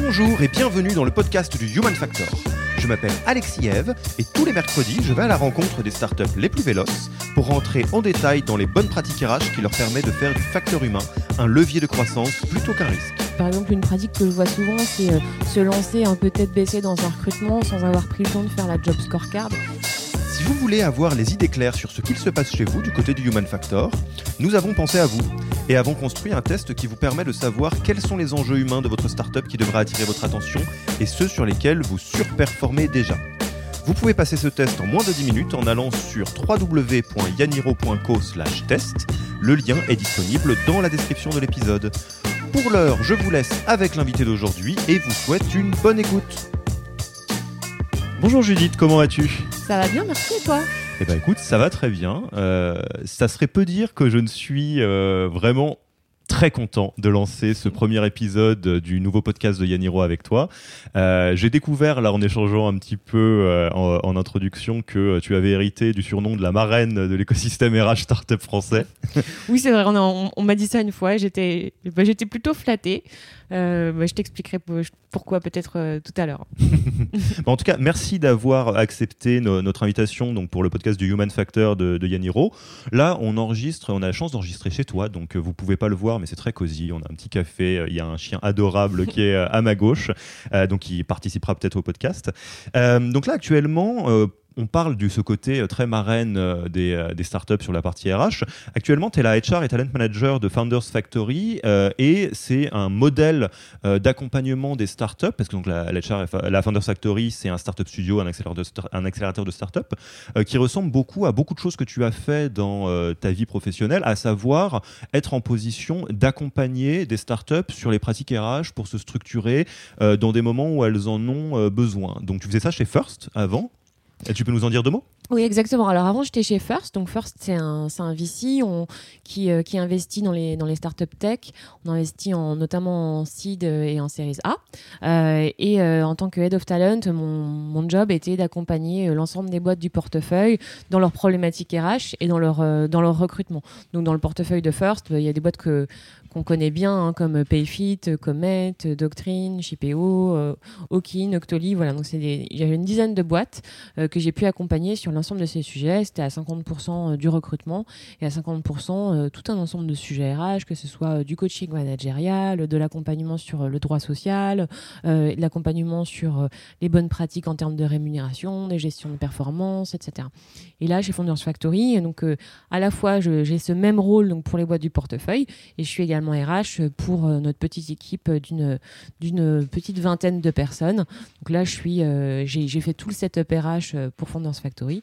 Bonjour et bienvenue dans le podcast du Human Factor. Je m'appelle Alexis Eve et tous les mercredis, je vais à la rencontre des startups les plus véloces pour rentrer en détail dans les bonnes pratiques RH qui leur permettent de faire du facteur humain un levier de croissance plutôt qu'un risque. Par exemple, une pratique que je vois souvent, c'est euh, se lancer un peu tête baissée dans un recrutement sans avoir pris le temps de faire la job scorecard. Si vous voulez avoir les idées claires sur ce qu'il se passe chez vous du côté du Human Factor, nous avons pensé à vous et avons construit un test qui vous permet de savoir quels sont les enjeux humains de votre startup qui devraient attirer votre attention et ceux sur lesquels vous surperformez déjà. Vous pouvez passer ce test en moins de 10 minutes en allant sur www.yaniro.co/test. Le lien est disponible dans la description de l'épisode. Pour l'heure, je vous laisse avec l'invité d'aujourd'hui et vous souhaite une bonne écoute. Bonjour Judith, comment vas-tu? Ça va bien, merci toi? Eh ben écoute, ça va très bien. Euh, ça serait peu dire que je ne suis euh, vraiment très content de lancer ce premier épisode du nouveau podcast de Yaniro avec toi. Euh, j'ai découvert, là, en échangeant un petit peu en, introduction, que tu avais hérité du surnom de la marraine de l'écosystème RH Startup français. Oui, c'est vrai, on, m'a dit ça une fois, bah, j'étais plutôt flatté. Euh, bah, je t'expliquerai pourquoi peut-être tout à l'heure. en tout cas, merci d'avoir accepté notre invitation donc, pour le podcast du Human Factor de, de Yaniro. Là, on enregistre, on a la chance d'enregistrer chez toi, donc vous pouvez pas le voir mais c'est très cosy. On a un petit café. Il y a un chien adorable qui est euh, à ma gauche, euh, donc il participera peut-être au podcast. Euh, donc là, actuellement, on parle de ce côté euh, très marraine euh, des, euh, des, startups sur la partie RH. Actuellement, tu es la HR et Talent Manager de Founders Factory et c'est un modèle d'accompagnement des startups parce que donc, la, la, Founders Factory, c'est un startup studio, un accélérateur de, un qui ressemble beaucoup à beaucoup de choses que tu as fait dans ta vie professionnelle, à savoir être en position d'accompagner des startups sur les pratiques RH pour se structurer dans des moments où elles en ont besoin. Donc tu faisais ça chez First avant? Et tu peux nous en dire deux mots? Oui, exactement. Alors avant, j'étais chez First. Donc First, c'est un, VC euh, qui investit dans les, startups tech. On investit en, notamment en seed et en series A. Euh, et euh, en tant que head of talent, mon, job était d'accompagner l'ensemble des boîtes du portefeuille dans leurs problématiques RH et dans leur, dans leur recrutement. Donc dans le portefeuille de First, il y a des boîtes qu'on connaît bien, hein, comme Payfit, Comet, Doctrine, Shipeo, euh, Okin, Octoly. Voilà, donc c'est il y avait une dizaine de boîtes euh, que j'ai pu accompagner sur l'ensemble de ces sujets. C'était à 50% euh, du recrutement et à 50% tout un ensemble de sujets RH, que ce soit du coaching managérial, de l'accompagnement sur le droit social, de l'accompagnement sur les bonnes pratiques en termes de rémunération, des gestions de performance, etc. Et là, chez Founders Factory, donc à la fois j'ai ce même rôle donc pour les boîtes du portefeuille et je suis également RH pour euh, notre petite équipe d'une d'une petite vingtaine de personnes. Donc là, je suis, euh, j'ai fait tout le setup RH euh, pour Founders Factory.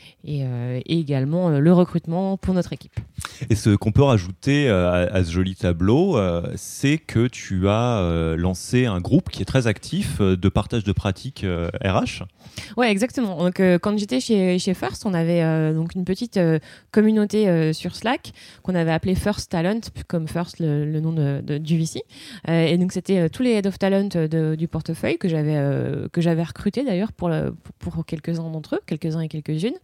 et, également le recrutement pour notre équipe. Et ce qu'on peut rajouter à, ce joli tableau, c'est que tu as lancé un groupe qui est très actif de partage de pratiques RH. Ouais, exactement. Donc, quand j'étais chez, chez First, on avait donc une petite communauté sur Slack qu'on avait appelée First Talent, comme First le, nom de, du VC. et donc, c'était tous les Head of Talent du portefeuille que j'avais que j'avais recruté d'ailleurs pour, pour quelques-uns d'entre eux, quelques-uns et quelques-unes.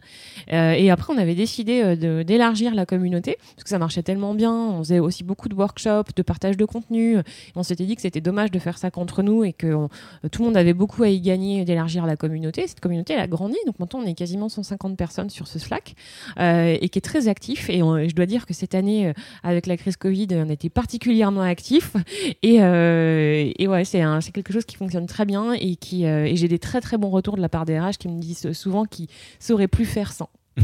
Euh, et après, on avait décidé euh, d'élargir la communauté parce que ça marchait tellement bien. On faisait aussi beaucoup de workshops, de partage de contenu. on s'était dit que c'était dommage de faire ça contre nous et que euh, tout le monde avait beaucoup à y gagner d'élargir la communauté. Cette communauté, a grandi. Donc maintenant, on est quasiment 150 personnes sur ce Slack et qui est très actif. Et je dois dire que cette année, avec la crise Covid, on était particulièrement actif. Et, ouais, c'est quelque chose qui fonctionne très bien et qui et j'ai des très très bons retours de la part des RH qui me disent souvent qu'ils sauraient plus faire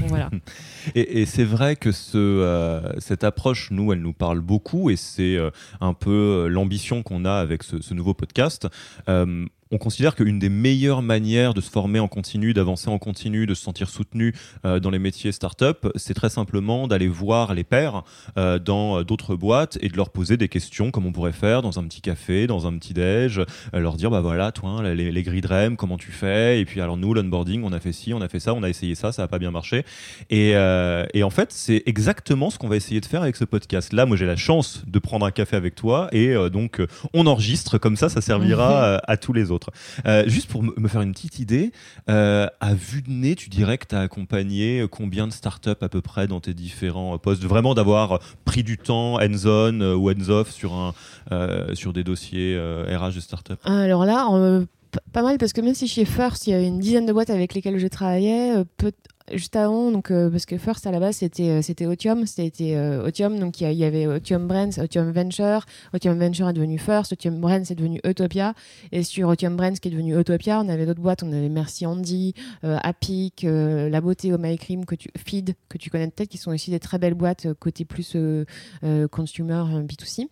voilà. et, c'est vrai que euh, cette approche, nous, elle nous parle beaucoup et c'est euh, un peu euh, l'ambition qu'on a avec ce nouveau podcast on considère qu'une des meilleures manières de se former en continu, d'avancer en continu, de se sentir soutenu euh, dans les métiers start-up, c'est très simplement d'aller voir les pairs euh, dans euh, d'autres boîtes et de leur poser des questions comme on pourrait faire dans un petit café, dans un petit déj, leur dire bah voilà, toi, les, les grilles de REM, comment tu fais? Et puis alors nous, l'onboarding, on a fait ci, on a fait ça, on a essayé ça, ça n'a pas bien marché. Et, et en fait, c'est exactement ce qu'on va essayer de faire avec ce podcast. Là, moi, j'ai la chance de prendre un café avec toi et donc on enregistre comme ça, ça servira à tous les autres. Euh, juste pour me faire une petite idée, euh, à vue de nez, tu dirais que tu as accompagné combien de startups à peu près dans tes différents postes? Vraiment d'avoir pris du temps hands-on euh, ou hands-off sur, sur des dossiers RH de startups Alors là, pas mal parce que même si chez First, il y a une dizaine de boîtes avec lesquelles je travaillais, juste avant, donc, euh, parce que First à la base c'était euh, c'était Otium, c'était euh, Otium, donc il y, avait Otium Brands, Otium Venture, Otium Venture est devenu First, Otium Brands est devenu Utopia, et sur Otium Brands qui est devenu Utopia, on avait d'autres boîtes, on avait Merci Andy, Apic, La Beauté au My Cream, que tu, Feed, que tu connais peut-être, qui sont aussi des très belles boîtes côté plus consumer B2C.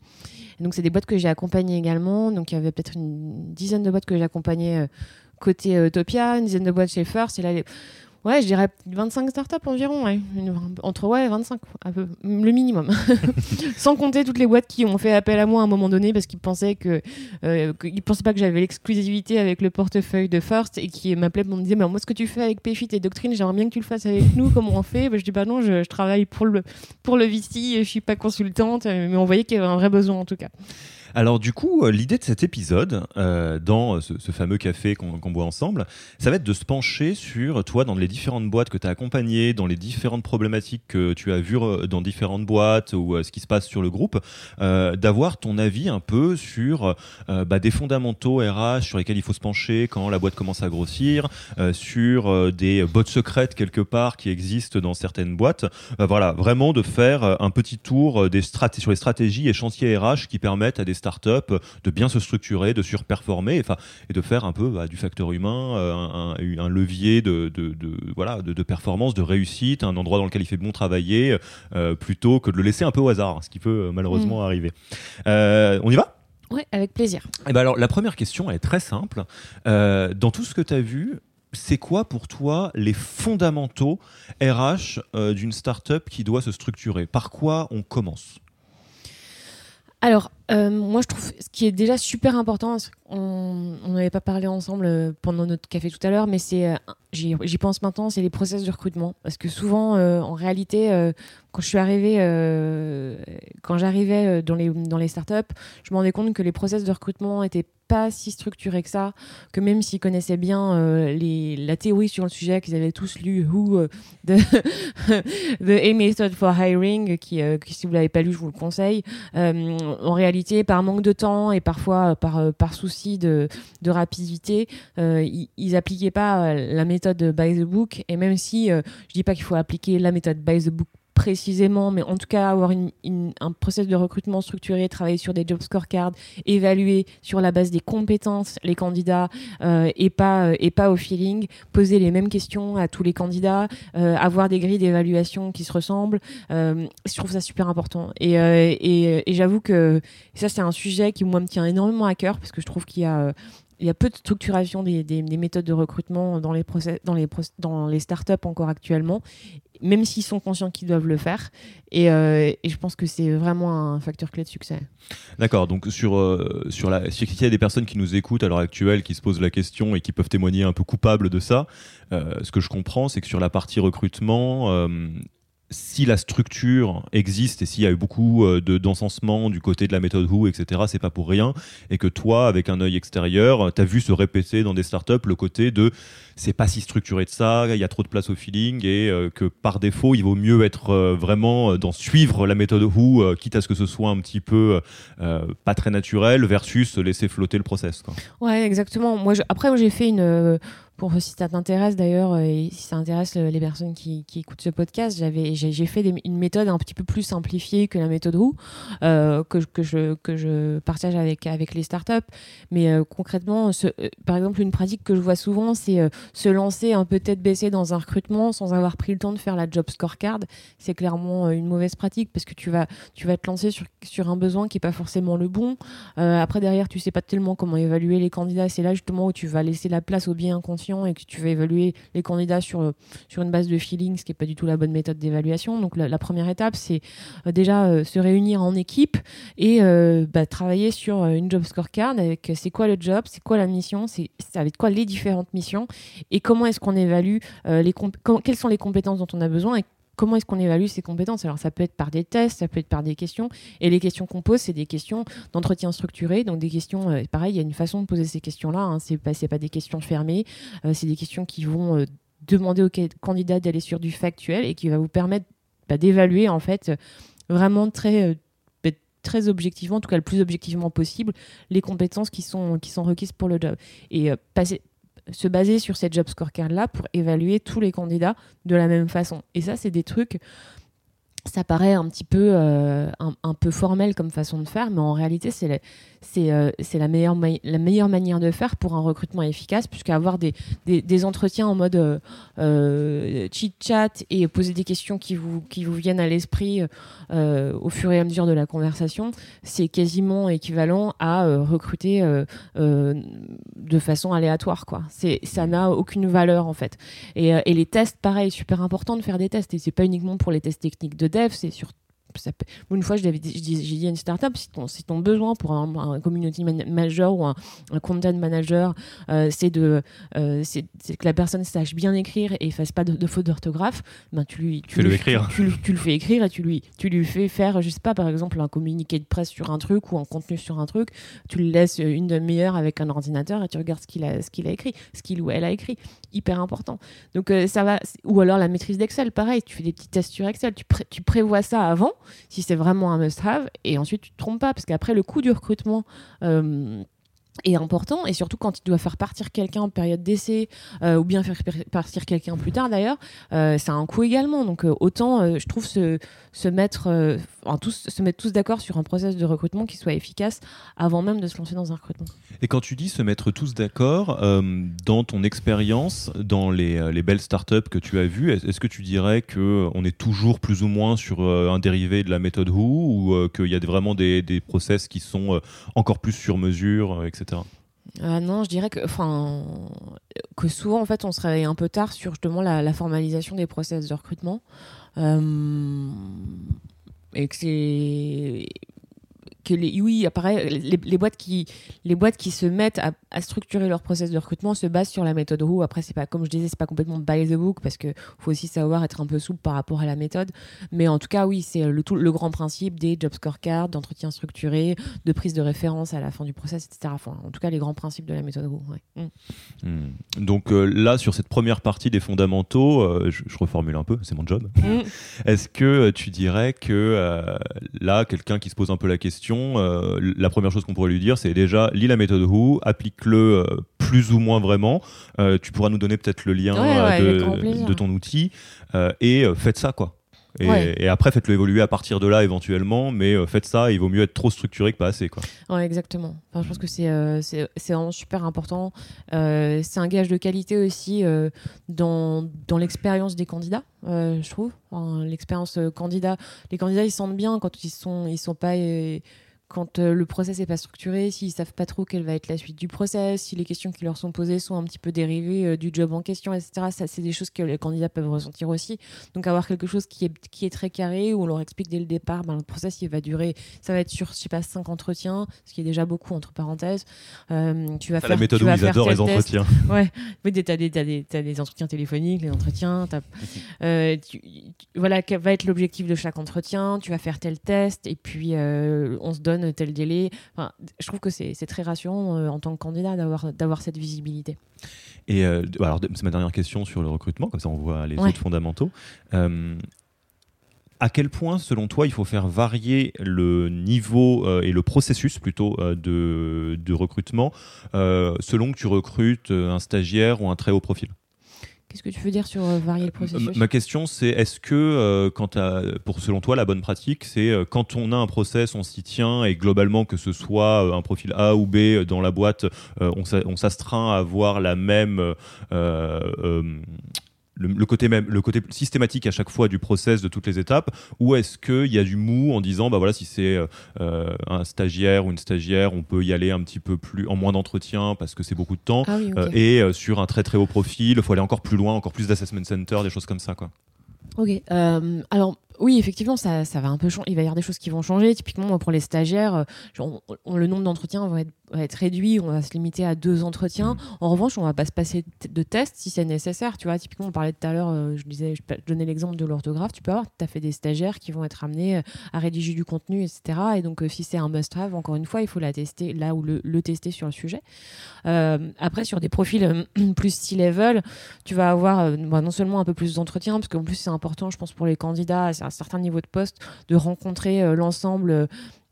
donc c'est des boîtes que j'ai accompagnées également, donc il y avait peut-être une dizaine de boîtes que j'ai accompagnées côté Utopia, une dizaine de boîtes chez First, et là les Ouais, je dirais 25 startups environ, ouais. entre ouais 25, un peu, le minimum. Sans compter toutes les boîtes qui ont fait appel à moi à un moment donné parce qu'ils pensaient que euh, pensaient pas que j'avais l'exclusivité avec le portefeuille de First et qui m'appelaient pour me dire mais moi ce que tu fais avec Payfit et Doctrine, j'aimerais bien que tu le fasses avec nous, comment on fait? Bah, Je dis bah non, je, je, travaille pour le pour le VC, je suis pas consultante, mais on voyait qu'il y avait un vrai besoin en tout cas. Alors du coup, euh, l'idée de cet épisode, euh, dans ce, fameux café qu'on boit ensemble, ça va être de se pencher sur toi, dans les différentes boîtes que tu as accompagnées, dans les différentes problématiques que tu as vues euh, dans différentes boîtes ou ce qui se passe sur le groupe, d'avoir ton avis un peu sur bah, des fondamentaux RH sur lesquels il faut se pencher quand la boîte commence à grossir, sur des bottes secrètes quelque part qui existent dans certaines boîtes. voilà, vraiment de faire un petit tour des sur les stratégies et chantiers RH qui permettent à des startups de bien se structurer, de surperformer, enfin, et de faire un peu bah, du facteur humain euh, un, levier de, de, voilà, de, performance, de réussite, un endroit dans lequel il fait bon travailler, euh, plutôt que de le laisser un peu au hasard, ce qui peut euh, malheureusement mm. arriver. on y va? Oui, avec plaisir. Et eh ben alors, la première question, elle est très simple. dans tout ce que tu as vu, c'est quoi pour toi les fondamentaux RH d'une startup qui doit se structurer? Par quoi on commence? Alors, euh, moi, je trouve ce qui est déjà super important, on n'avait pas parlé ensemble euh, pendant notre café tout à l'heure, mais c'est, euh, j'y pense maintenant, c'est les process de recrutement. Parce que souvent, en réalité, quand je suis arrivée, quand j'arrivais dans les, dans les startups, je me rendais compte que les process de recrutement étaient pas si structurés que ça, que même s'ils connaissaient bien la théorie sur le sujet, qu'ils avaient tous lu Who de The A Method for Hiring, qui, qui si vous l'avez pas lu, je vous le conseille. en réalité, par manque de temps et parfois euh, par, euh, par souci de, rapidité, euh, ils, appliquaient pas la méthode by the book. Et même si je dis pas qu'il faut appliquer la méthode by the book précisément, mais en tout cas avoir un process de recrutement structuré, travailler sur des job scorecards, évaluer sur la base des compétences les candidats euh, et pas euh, et pas au feeling, poser les mêmes questions à tous les candidats, euh, avoir des grilles d'évaluation qui se ressemblent. je trouve ça super important et, et, et j'avoue que ça c'est un sujet qui moi me tient énormément à cœur parce que je trouve qu'il y a il y a peu de structuration des, des, méthodes de recrutement dans les, startups encore actuellement, même s'ils sont conscients qu'ils doivent le faire. Et, et, je pense que c'est vraiment un facteur clé de succès. D'accord, donc sur, sur la, s'il y a des personnes qui nous écoutent à l'heure actuelle, qui se posent la question et qui peuvent témoigner un peu coupables de ça, ce que je comprends, c'est que sur la partie recrutement, si la structure existe et s'il y a eu beaucoup euh, de d'encensement du côté de la méthode Who, etc., c'est pas pour rien. Et que toi, avec un œil extérieur, tu as vu se répéter dans des startups le côté de c'est pas si structuré de ça, il y a trop de place au feeling et euh, que par défaut, il vaut mieux être euh, vraiment dans suivre la méthode Who, quitte à ce que ce soit un petit peu pas très naturel, versus laisser flotter le process. Quoi. Ouais, exactement. Moi, après, j'ai fait une si ça t'intéresse d'ailleurs, euh, et si ça intéresse les personnes qui, écoutent ce podcast, j'avais, j'ai, fait une méthode un petit peu plus simplifiée que la méthode Roux, euh, que, que, je, que je partage avec, avec les startups. Mais euh, concrètement, par exemple, une pratique que je vois souvent, c'est se lancer un peu tête baissée dans un recrutement sans avoir pris le temps de faire la job scorecard. C'est clairement une mauvaise pratique parce que tu vas, tu vas te lancer sur, sur un besoin qui n'est pas forcément le bon. après, derrière, tu sais pas tellement comment évaluer les candidats. C'est là justement où tu vas laisser la place au bien inconscient et que tu vas évaluer les candidats sur, euh, sur une base de feeling, ce qui n'est pas du tout la bonne méthode d'évaluation. Donc la, première étape, c'est euh, déjà euh, se réunir en équipe et bah, travailler sur une job scorecard avec c'est quoi le job, c'est quoi la mission, c'est avec quoi les différentes missions et comment est-ce qu'on évalue les quelles sont les compétences dont on a besoin et comment est-ce qu'on évalue ses compétences? Alors ça peut être par des tests, ça peut être par des questions. Et les questions qu'on pose, c'est des questions d'entretien structuré. Donc des questions, euh, pareil, il y a une façon de poser ces questions-là. Hein. Ce n'est pas, des questions fermées. Euh, c'est des questions qui vont euh, demander au candidat d'aller sur du factuel et qui va vous permettre bah, d'évaluer en fait vraiment très bah, très objectivement, en tout cas le plus objectivement possible, les compétences qui sont, qui sont requises pour le job. Et passer, se baser sur cette job scorecard-là pour évaluer tous les candidats de la même façon. Et ça, c'est des trucs ça paraît un petit peu, euh, un, peu formel comme façon de faire, mais en réalité, c'est euh, la meilleure, la meilleure manière de faire pour un recrutement efficace, puisqu'avoir des, des, des, entretiens en mode euh, euh chit-chat et poser des questions qui vous, qui vous viennent à l'esprit au fur et à mesure de la conversation, c'est quasiment équivalent à recruter de façon aléatoire. Quoi. Ça n'a aucune valeur, en fait. Et, et les tests, pareil, super important de faire des tests, et c'est pas uniquement pour les tests techniques de dev, c'est surtout une fois, j'ai dit à une startup, si ton, si ton besoin pour un, community manager ou un, content manager, euh, c'est de, euh, c'est que la personne sache bien écrire et fasse pas de, de faute d'orthographe, ben tu lui, tu, le écrire. Tu, le fais écrire et tu lui, tu lui fais faire, je sais pas, par exemple, un communiqué de presse sur un truc ou un contenu sur un truc. Tu le laisses une demi-heure avec un ordinateur et tu regardes ce qu'il a, ce qu'il a écrit, ce qu'il ou elle a écrit. Hyper important. Donc euh, ça va. Ou alors la maîtrise d'Excel, pareil. Tu fais des petits tests sur Excel. Tu, prévois ça avant si c'est vraiment un must-have. Et ensuite, tu te trompes pas, parce qu'après, le coût du recrutement. Euh, est important et surtout quand tu dois faire partir quelqu'un en période d'essai euh, ou bien faire partir quelqu'un plus tard d'ailleurs ça a un coût également donc autant je trouve se, se mettre tous se mettre tous d'accord sur un process de recrutement qui soit efficace avant même de se lancer dans un recrutement et quand tu dis se mettre tous d'accord, euh, dans ton expérience, dans les, euh, les, belles startups que tu as vues, est-ce que tu dirais qu'on est toujours plus ou moins sur euh, un dérivé de la méthode Who ou qu'il y a vraiment des, des, process qui sont encore plus sur mesure, etc. non, je dirais que, enfin, que souvent, en fait, on se réveille un peu tard sur justement la, la formalisation des process de recrutement. Et que c'est que les, oui, apparaît, les, les, boîtes qui, les boîtes qui se mettent à, à, structurer leur process de recrutement se basent sur la méthode Roux. Après, c'est pas, comme je disais, c'est pas complètement by the book parce que faut aussi savoir être un peu souple par rapport à la méthode. Mais en tout cas, oui, c'est le, tout, le grand principe des job scorecards, d'entretien structuré, de prise de référence à la fin du process, etc. Enfin, en tout cas, les grands principes de la méthode Roux. Ouais. Mm. Hmm. Donc euh, là, sur cette première partie des fondamentaux, euh, je, reformule un peu, c'est mon job. Mm. Est-ce que euh, tu dirais que là, quelqu'un qui se pose un peu la question, euh, la première chose qu'on pourrait lui dire, c'est déjà lis la méthode Who, applique-le euh, plus ou moins vraiment. Euh, tu pourras nous donner peut-être le lien de, ton outil et faites ça quoi. Et, après, faites-le évoluer à partir de là éventuellement, mais faites ça, il vaut mieux être trop structuré que pas assez. Quoi. Ouais, exactement. je pense que c'est c'est vraiment super important. c'est un gage de qualité aussi dans, dans l'expérience des candidats, je trouve. l'expérience candidat. Les candidats, ils sentent bien quand ils sont, ils sont pas quand le process n'est pas structuré, s'ils savent pas trop quelle va être la suite du process, si les questions qui leur sont posées sont un petit peu dérivées du job en question, etc. Ça, c'est des choses que les candidats peuvent ressentir aussi. Donc avoir quelque chose qui est, qui est très carré, où on leur explique dès le départ, ben, le process il va durer, ça va être sur, je sais pas, cinq entretiens, ce qui est déjà beaucoup entre parenthèses. tu vas faire, la méthode tu où vas ils adorent les tel test. entretiens. Ouais, oui, t'as des, t'as des, entretiens téléphoniques, les entretiens. euh, tu- tu- voilà, quel va être l'objectif de chaque entretien. Tu vas faire tel test et puis euh, on se donne tel délai. Enfin, je trouve que c'est très rassurant euh, en tant que candidat d'avoir cette visibilité. Et euh, alors, c'est ma dernière question sur le recrutement, comme ça on voit les Ouais. autres fondamentaux. Euh, à quel point, selon toi, il faut faire varier le niveau euh, et le processus plutôt euh, de, de recrutement euh, selon que tu recrutes un stagiaire ou un très haut profil? Qu'est-ce que tu veux dire sur euh, varier le processus Ma- question, c'est est-ce que, euh, quand pour selon toi, la bonne pratique, c'est euh, quand on a un process, on s'y tient et globalement, que ce soit euh, un profil A ou B dans la boîte, on s'astreint à avoir la même. Le, le côté même, le côté systématique à chaque fois du process de toutes les étapes, ou est-ce qu'il y a du mou en disant, bah voilà, si c'est euh, un stagiaire ou une stagiaire, on peut y aller un petit peu plus en moins d'entretien parce que c'est beaucoup de temps, Ah oui, euh, et euh, sur un très très haut profil, il faut aller encore plus loin, encore plus d'assessment center, des choses comme ça. Quoi. Ok. alors oui, effectivement, ça, ça va un peu changer. Il va y avoir des choses qui vont changer. Typiquement, moi, pour les stagiaires, euh, le nombre d'entretiens va être, réduit. On va se limiter à deux entretiens. En revanche, on va pas se passer de tests si c'est nécessaire. Tu vois, typiquement, on parlait tout à l'heure, euh, je disais, je donnais l'exemple de l'orthographe. Tu peux avoir, fait des stagiaires qui vont être amenés euh, à rédiger du contenu, etc. Et donc, si c'est un must-have, encore une fois, il faut la tester là où le, tester sur le sujet. Après, sur des profils plus C-level, tu vas avoir bah, non seulement un peu plus d'entretien, parce qu'en plus c'est important, je pense, pour les candidats à un certain niveau de poste, de rencontrer euh, l'ensemble.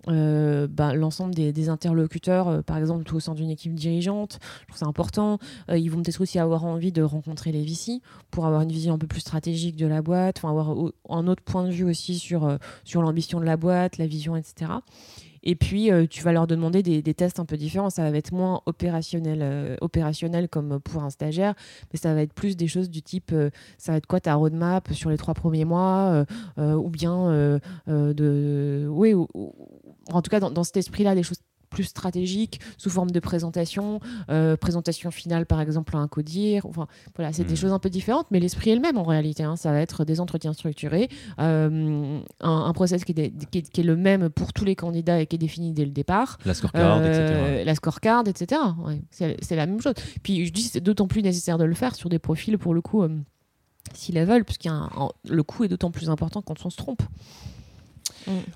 euh, bah, l'ensemble des, interlocuteurs, euh, par exemple au sein d'une équipe dirigeante, je trouve ça important. Ils vont peut-être aussi avoir envie de rencontrer les VC pour avoir une vision un peu plus stratégique de la boîte, avoir un autre point de vue aussi sur, sur l'ambition de la boîte, la vision, etc. Et puis, euh, tu vas leur demander des, tests un peu différents. Ça va être moins opérationnel, euh, opérationnel comme pour un stagiaire, mais ça va être plus des choses du type euh, ça va être quoi ta roadmap sur les trois premiers mois, ou bien de. Oui, ou- ou- en tout cas, dans, dans cet esprit-là, des choses plus stratégiques sous forme de présentation, euh, présentation finale par exemple à un codir. Enfin, voilà, c'est des Mhm. choses un peu différentes, mais l'esprit est le même en réalité. hein. Ça va être des entretiens structurés, euh, un, un process qui est, dé- qui est- qui est le même pour tous les candidats et qui est défini dès le départ. La scorecard, Euh, etc. La scorecard, etc. Ouais, c'est la même chose. Puis je dis c'est d'autant plus nécessaire de le faire sur des profils pour le coup euh, si level, puisque le coût est d'autant plus important quand on se trompe.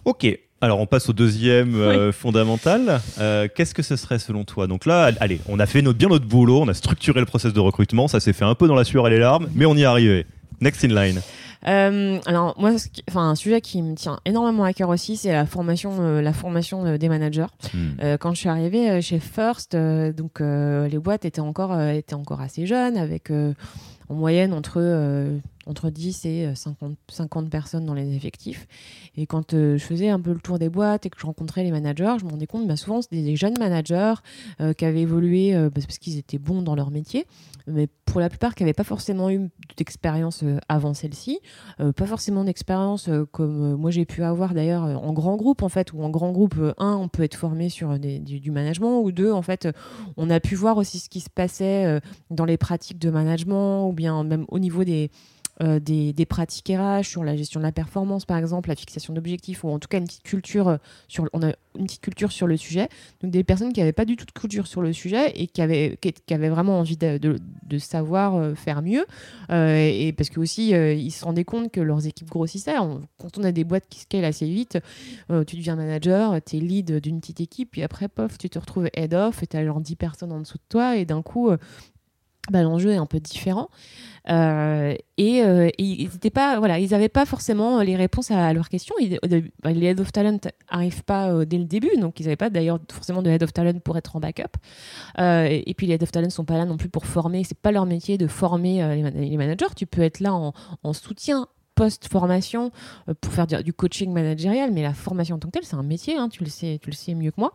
Ok, alors on passe au deuxième euh, fondamental. Euh, Qu'est-ce que ce serait selon toi? Donc là, allez, on a fait notre, bien notre boulot, on a structuré le process de recrutement, ça s'est fait un peu dans la sueur et les larmes, mais on y est arrivé. Next in line. Euh, alors moi, enfin un sujet qui me tient énormément à cœur aussi, c'est la formation, euh, la formation euh, des managers. Hmm. Quand je suis arrivée chez First, donc les boîtes étaient encore, étaient encore assez jeunes, avec en moyenne entre, entre 10 et euh, 50, 50 personnes dans les effectifs. Et quand euh, je faisais un peu le tour des boîtes et que je rencontrais les managers, je me rendais compte, bah, souvent c'était des jeunes managers euh, qui avaient évolué euh, parce qu'ils étaient bons dans leur métier, mais pour la plupart qui n'avaient pas forcément eu d'expérience avant celle-ci, pas forcément d'expérience comme moi j'ai pu avoir d'ailleurs en grand groupe en fait, ou en grand groupe, un, on peut être formé sur du, du management, ou deux, en fait, on a pu voir aussi ce qui se passait dans les pratiques de management, ou bien même au niveau des, euh, des, pratiques RH, sur la gestion de la performance par exemple, la fixation d'objectifs, ou en tout cas une petite culture euh, sur, on a une petite culture sur le sujet. Donc des personnes qui n'avaient pas du tout de culture sur le sujet et qui avaient, qui, avaient vraiment envie de, de- savoir euh, faire mieux. Et parce que aussi, ils se rendaient compte que leurs équipes grossissaient. On- quand on a des boîtes qui scalent assez vite, tu deviens manager, tu es lead d'une petite équipe, puis après, pof, tu te retrouves head off et tu as genre 10 personnes en dessous de toi, et d'un coup, bah, l'enjeu est un peu différent. Euh, et, euh, et ils n'étaient pas, voilà, ils n'avaient pas forcément les réponses à, leurs questions. Bah, les head of talent arrivent pas euh, dès le début, donc ils n'avaient pas d'ailleurs forcément de head of talent pour être en backup. Et, puis les head of talent sont pas là non plus pour former. C'est pas leur métier de former les, man- les managers. Tu peux être là en soutien post-formation euh, pour faire du, coaching managérial, mais la formation en tant que telle, c'est un métier, hein, tu, le sais, tu le sais mieux que moi.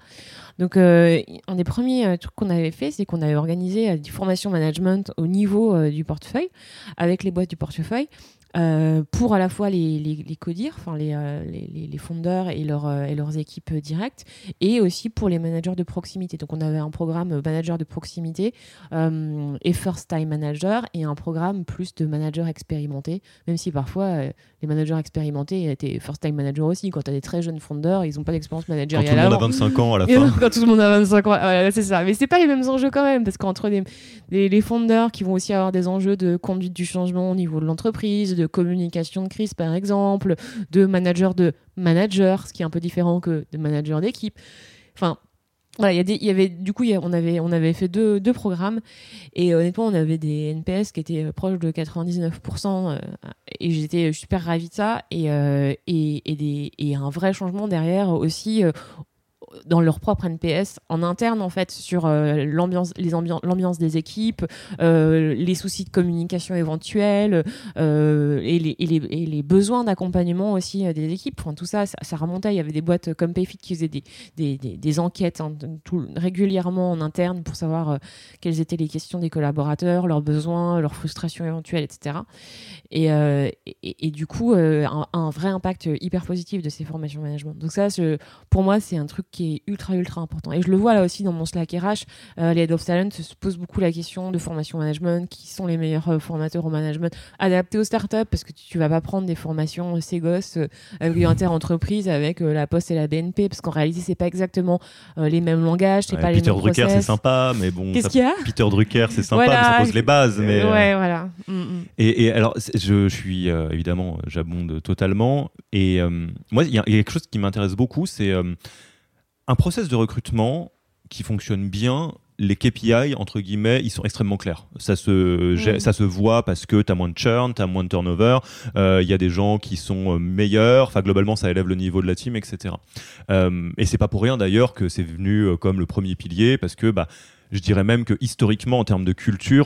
Donc, euh, un des premiers euh, trucs qu'on avait fait, c'est qu'on avait organisé des formations management au niveau du portefeuille, avec les boîtes du portefeuille, euh, pour à la fois les, les, les codir, enfin les, euh, les, les, fondeurs et, leur, euh, et leurs équipes directes, et aussi pour les managers de proximité. Donc on avait un programme manager de proximité et first time manager, et un programme plus de manager expérimenté, même si parfois les managers expérimentés étaient first time manager aussi. Quand tu as des très jeunes fondeurs, ils n'ont pas d'expérience managériale. Quand tout le monde a 25 ans à la fin. quand tout le monde a 25 ans, c'est ça. Mais c'est pas les mêmes enjeux quand même, parce qu'entre les, les fondeurs qui vont aussi avoir des enjeux de conduite du changement au niveau de l'entreprise, de communication de crise par exemple, de manager de manager, ce qui est un peu différent que de manager d'équipe. Enfin, voilà, y, y avait du coup, on avait on avait fait deux, deux, programmes et honnêtement, on avait des NPS qui étaient proches de 99% euh, et j'étais super ravie de ça et, euh, et, et, des, et, un vrai changement derrière aussi euh, dans leur propre NPS en interne en fait sur euh, l'ambiance les l'ambiance des équipes euh, les soucis de communication éventuels euh, et, les, les, les, besoins d'accompagnement aussi des équipes. Enfin, tout ça, ça, remontait. Il y avait des boîtes comme Payfit qui faisaient des, des, des, enquêtes hein, régulièrement en interne pour savoir quelles étaient les questions des collaborateurs leurs besoins leurs frustrations éventuelles etc et, et, du coup un, un, vrai impact hyper positif de ces formations management. Donc ça pour moi c'est un truc qui est ultra ultra important. Et je le vois là aussi dans mon Slack RH, euh, les Head of Talent se posent beaucoup la question de formation management, qui sont les meilleurs euh, formateurs au management adaptés aux startups, parce que tu, vas pas prendre des formations euh, Ségos avec inter-entreprise avec la Poste et la BNP, parce qu'en réalité c'est pas exactement les mêmes langages, c'est pas Peter les mêmes Drucker c'est sympa, mais bon. Qu'est-ce qu'il y a Peter Drucker c'est sympa, mais ça pose les bases. Mais, ouais, voilà. Mm, mm. Et, et, alors je, je suis évidemment j'abonde totalement, et moi il y, a quelque chose qui m'intéresse beaucoup, c'est un process de recrutement qui fonctionne bien, les KPI, entre guillemets, ils sont extrêmement clairs. Ça se, mm. ça se voit parce que tu as moins de churn, tu as moins de turnover, il euh, y a des gens qui sont euh, meilleurs, enfin globalement ça élève le niveau de la team, etc. Euh, et c'est pas pour rien d'ailleurs que c'est venu comme le premier pilier, parce que bah, je dirais même que historiquement, en termes de culture,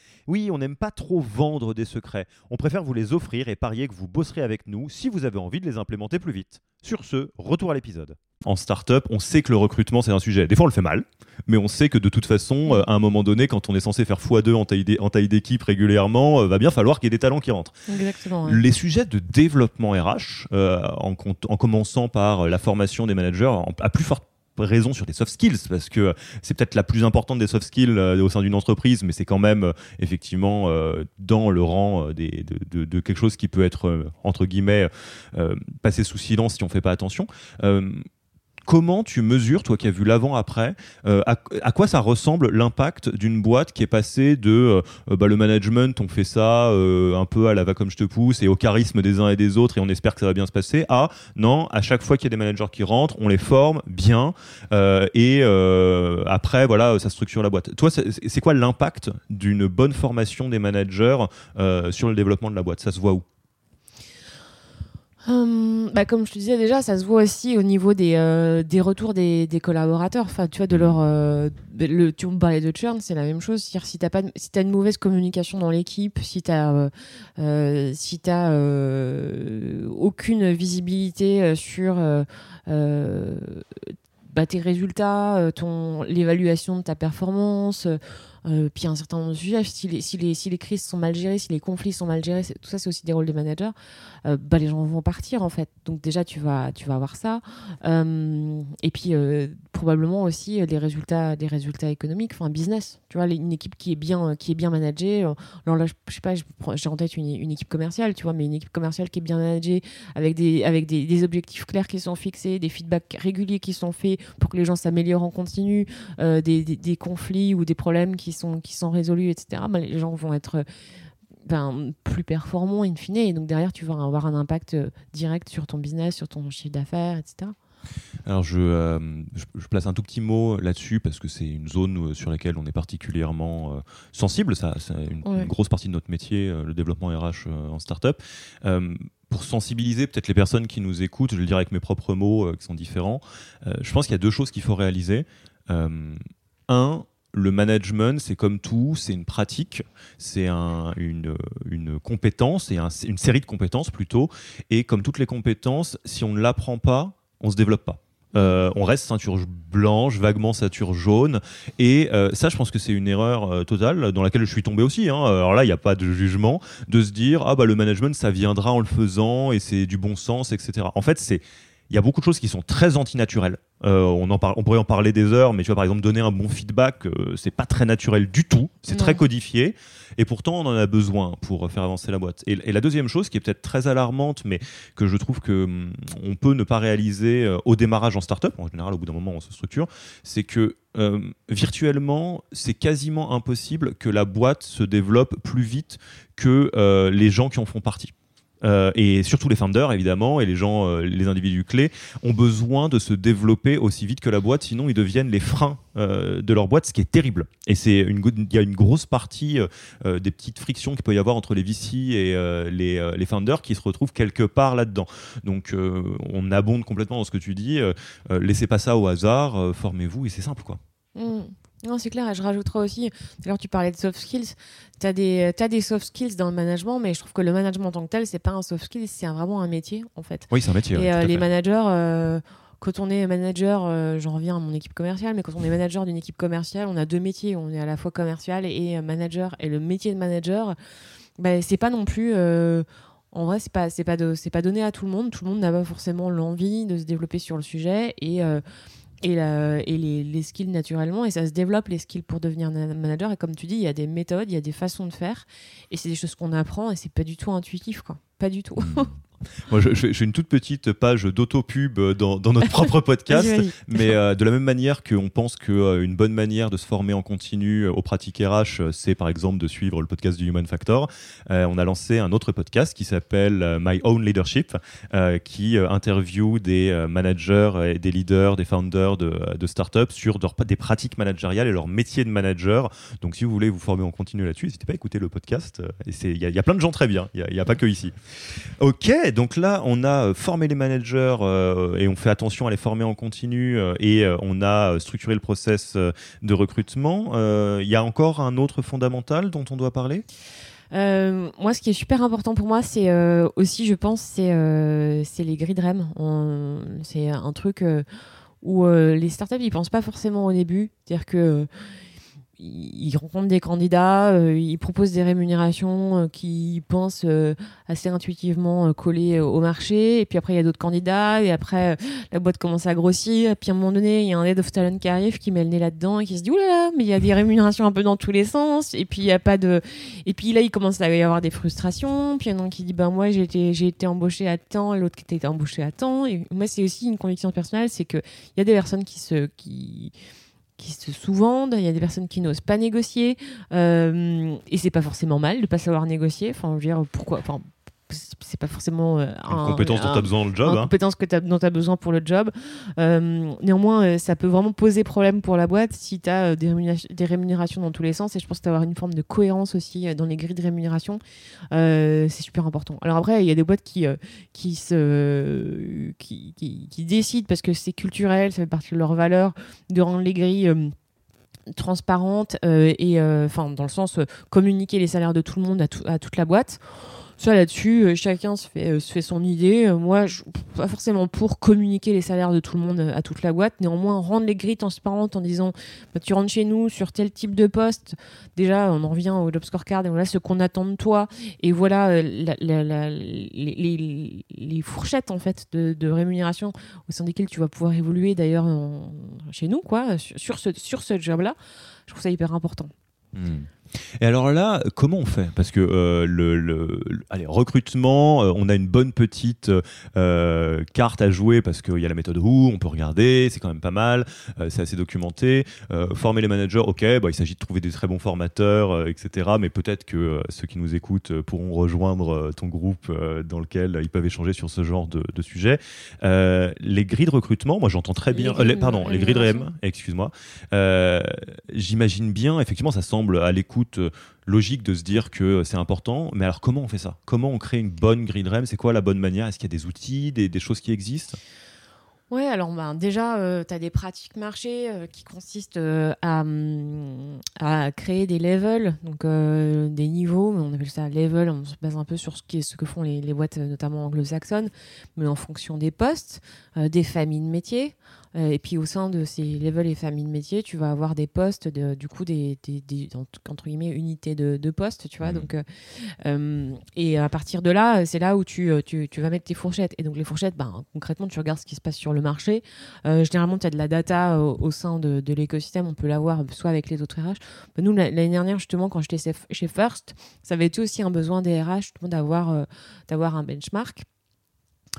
Oui, on n'aime pas trop vendre des secrets. On préfère vous les offrir et parier que vous bosserez avec nous si vous avez envie de les implémenter plus vite. Sur ce, retour à l'épisode. En startup, on sait que le recrutement, c'est un sujet. Des fois, on le fait mal, mais on sait que de toute façon, euh, à un moment donné, quand on est censé faire x2 en taille, d'équipe régulièrement, euh, va bien falloir qu'il y ait des talents qui rentrent. Exactement. Les sujets de développement RH, euh, en, en, commençant par la formation des managers, à plus forte raison sur les soft skills parce que c'est peut-être la plus importante des soft skills euh, au sein d'une entreprise, mais c'est quand même euh, effectivement euh, dans le rang des, de, de, quelque chose qui peut être entre guillemets passé sous silence si on fait pas attention comment tu mesures, toi qui as vu l'avant-après, euh, à, quoi ça ressemble l'impact d'une boîte qui est passée de euh, bah, le management, on fait ça euh, un peu à la va comme je te pousse et au charisme des uns et des autres et on espère que ça va bien se passer, à non, à chaque fois qu'il y a des managers qui rentrent, on les forme bien et après, voilà, ça structure la boîte. Toi, c'est quoi l'impact d'une bonne formation des managers sur le développement de la boîte? Ça se voit où? Hum, bah comme je te disais déjà, ça se voit aussi au niveau des, euh, des retours des, collaborateurs. Enfin, tu vois, de leur. Euh, le, me parlais de churn, c'est la même chose. Si tu as, si as une mauvaise communication dans l'équipe, si tu as, euh, si as aucune visibilité sur bah, tes résultats, ton l'évaluation de ta performance, euh, puis un certain nombre de sujets, si les, si, les, si les crises sont mal gérées, si les conflits sont mal gérés, tout ça c'est aussi des rôles des managers, euh, bah, les gens vont partir en fait. Donc déjà tu vas, tu vas avoir ça. Euh, et puis probablement aussi des résultats, des résultats économiques, enfin business. Tu vois, une équipe qui est bien, qui est bien managée. Alors là, je, sais pas, j'ai en tête une, une, équipe commerciale, tu vois, mais une équipe commerciale qui est bien managée, avec des, avec des, objectifs clairs qui sont fixés, des feedbacks réguliers qui sont faits pour que les gens s'améliorent en continu, des, des, des conflits ou des problèmes qui sont, qui sont résolus, etc., bah, les gens vont être ben, plus performants in fine. Et donc derrière, tu vas avoir un impact euh, direct sur ton business, sur ton chiffre d'affaires, etc. Alors euh, je, je, place un tout petit mot là-dessus parce que c'est une zone euh, sur laquelle on est particulièrement sensible. Ça, c'est une, grosse partie de notre métier, le développement RH en startup. pour sensibiliser peut-être les personnes qui nous écoutent, je le dire avec mes propres mots qui sont différents, je pense qu'il y a deux choses qu'il faut réaliser. un, le management, c'est comme tout, c'est une pratique, c'est une, compétence, et une série de compétences plutôt. Et comme toutes les compétences, si on ne l'apprend pas, on ne se développe pas. Euh, on reste ceinture blanche, vaguement ceinture jaune. Et euh, ça, je pense que c'est une erreur euh, totale dans laquelle je suis tombé aussi. Hein. Alors là, il n'y a pas de jugement de se dire ah bah le management ça viendra en le faisant et c'est du bon sens, etc. En fait, c'est il y a beaucoup de choses qui sont très antinaturelles. Euh, on, en on pourrait en parler des heures, mais tu vois, par exemple, donner un bon feedback, euh, c'est pas très naturel du tout. C'est très codifié. Et pourtant, on en a besoin pour faire avancer la boîte. Et, la deuxième chose, qui est peut-être très alarmante, mais que je trouve que hum, on peut ne pas réaliser euh, au démarrage en startup, en général, au bout d'un moment, on se structure, c'est que virtuellement, c'est quasiment impossible que la boîte se développe plus vite que les gens qui en font partie. Euh, et surtout les founders évidemment et les gens, euh, les individus clés ont besoin de se développer aussi vite que la boîte, sinon ils deviennent les freins euh, de leur boîte, ce qui est terrible. Et c'est une, il y a une grosse partie des petites frictions qu'il peut y avoir entre les VC et les, les, founders qui se retrouvent quelque part là-dedans. Donc on abonde complètement dans ce que tu dis. laissez pas ça au hasard, formez-vous et c'est simple quoi. Mmh. Non, c'est clair. Et je rajouterai aussi, tout tu parlais de soft skills. Tu as des, as des soft skills dans le management, mais je trouve que le management en tant que tel, c'est pas un soft skill, c'est vraiment un métier, en fait. Oui, c'est un métier. Et euh, les managers, euh, quand on est manager, euh, j'en reviens à mon équipe commerciale, mais quand on est manager d'une équipe commerciale, on a deux métiers. On est à la fois commercial et manager. Et le métier de manager, bah, c'est pas non plus. en vrai, c'est pas, c'est pas, pas donné à tout le monde. Tout le monde n'a pas forcément l'envie de se développer sur le sujet. Et et, et les, skills naturellement. Et ça se développe, les skills pour devenir manager. Et comme tu dis, il y a des méthodes, il y a des façons de faire. Et c'est des choses qu'on apprend et c'est pas du tout intuitif, quoi. Pas du tout. Moi, j'ai une toute petite page d'auto-pub dans, dans, notre propre podcast, mais euh, de la même manière qu'on pense qu'une euh, bonne manière de se former en continu euh, aux pratiques RH, c'est par exemple de suivre le podcast du Human Factor. on a lancé un autre podcast qui s'appelle My Own Leadership, qui interview des managers et des leaders, des founders de, de startups sur des pratiques managériales et leur métier de manager. Donc, si vous voulez vous former en continu là-dessus, n'hésitez pas à écouter le podcast. Il y, y, a plein de gens très bien, il n'y a, a, pas que ici. Ok, donc là, on a euh, formé les managers euh, et on fait attention à les former en continu euh, et on a structuré le process de recrutement. Il y a encore un autre fondamental dont on doit parler? Moi, ce qui est super important pour moi, c'est aussi, je pense, c'est les grilles REM. C'est un truc où les startups, ils pensent pas forcément au début. C'est-à-dire que ils rencontrent des candidats, euh, ils proposent des rémunérations euh, qui pensent euh, assez intuitivement coller au marché. Et puis après, il y a d'autres candidats. Et après, la boîte commence à grossir. Et puis à un moment donné, il y a un head of talent qui arrive, qui met le nez là-dedans et qui se dit oulala, mais il y a des rémunérations un peu dans tous les sens. Et puis il y a pas de. Et puis là, il commence à y avoir des frustrations. Puis il y en a un qui dit ben moi, j'ai été, j'ai été embauché à temps, l'autre qui était embauché à temps. Et moi, c'est aussi une conviction personnelle, c'est qu'il y a des personnes qui se. Qui, qui se sous-vendent, il y a des personnes qui n'osent pas négocier, euh, et c'est pas forcément mal de pas savoir négocier. Enfin, je veux dire, pourquoi c'est pas forcément euh, une compétence dont tu as besoin le job. Une hein. compétence que dont tu as besoin pour le job. Euh, néanmoins, euh, ça peut vraiment poser problème pour la boîte si tu as des, rémunérations, dans tous les sens. Et je pense d'avoir une forme de cohérence aussi dans les grilles de rémunération, c'est super important. Alors après, il y a des boîtes qui, qui, se, qui, qui, décident, parce que c'est culturel, ça fait partie de leurs valeurs, de rendre les grilles transparentes et enfin dans le sens communiquer les salaires de tout le monde à, à toute la boîte. Ça là-dessus, euh, chacun se fait, euh, se fait son idée. Euh, moi, je, pas forcément pour communiquer les salaires de tout le monde à toute la boîte. Néanmoins, rendre les grilles transparentes en disant bah, tu rentres chez nous sur tel type de poste. Déjà, on en revient au job scorecard et voilà ce qu'on attend de toi. Et voilà les, fourchettes en fait de, rémunération au sein desquelles tu vas pouvoir évoluer d'ailleurs chez nous, quoi, sur ce, sur ce job-là. Je trouve ça hyper important. Hmm. Et alors là, comment on fait? Parce que euh, le, allez, recrutement, euh, on a une bonne petite euh, carte à jouer parce qu'il y a la méthode Who, on peut regarder, c'est quand même pas mal, c'est assez documenté. former les managers, ok, bah, il s'agit de trouver des très bons formateurs, etc. Mais peut-être que ceux qui nous écoutent pourront rejoindre ton groupe dans lequel ils peuvent échanger sur ce genre de, de sujet. les grilles de recrutement, moi j'entends très bien, pardon, les grilles de RM, excuse-moi. J'imagine bien, effectivement, ça semble à l'écoute toute logique de se dire que c'est important. Mais alors, comment on fait ça? Comment on crée une bonne de REM? C'est quoi la bonne manière? Est-ce qu'il y a des outils, des choses qui existent? Ouais, alors ben, déjà, euh, tu as des pratiques marché euh, qui consistent euh, à, hum, à, créer des levels, donc des niveaux, on appelle ça level, on se base un peu sur ce, qui est, ce que font les, les boîtes, notamment anglo-saxonnes, mais en fonction des postes, des familles de métiers. Euh, et puis au sein de ces levels et familles de métiers, tu vas avoir des postes, de, du coup, des, des, entre guillemets, unités de, de postes, tu vois. Mmh. Donc, euh, euh, et à partir de là, c'est là où tu, tu, tu, vas mettre tes fourchettes. Et donc les fourchettes, ben, concrètement, tu regardes ce qui se passe sur le marché. généralement, tu as de la data au, sein de, l'écosystème. On peut l'avoir soit avec les autres RH. Ben, nous, l'année dernière, justement, quand j'étais chez First, ça avait été aussi un besoin des RH d'avoir d'avoir un benchmark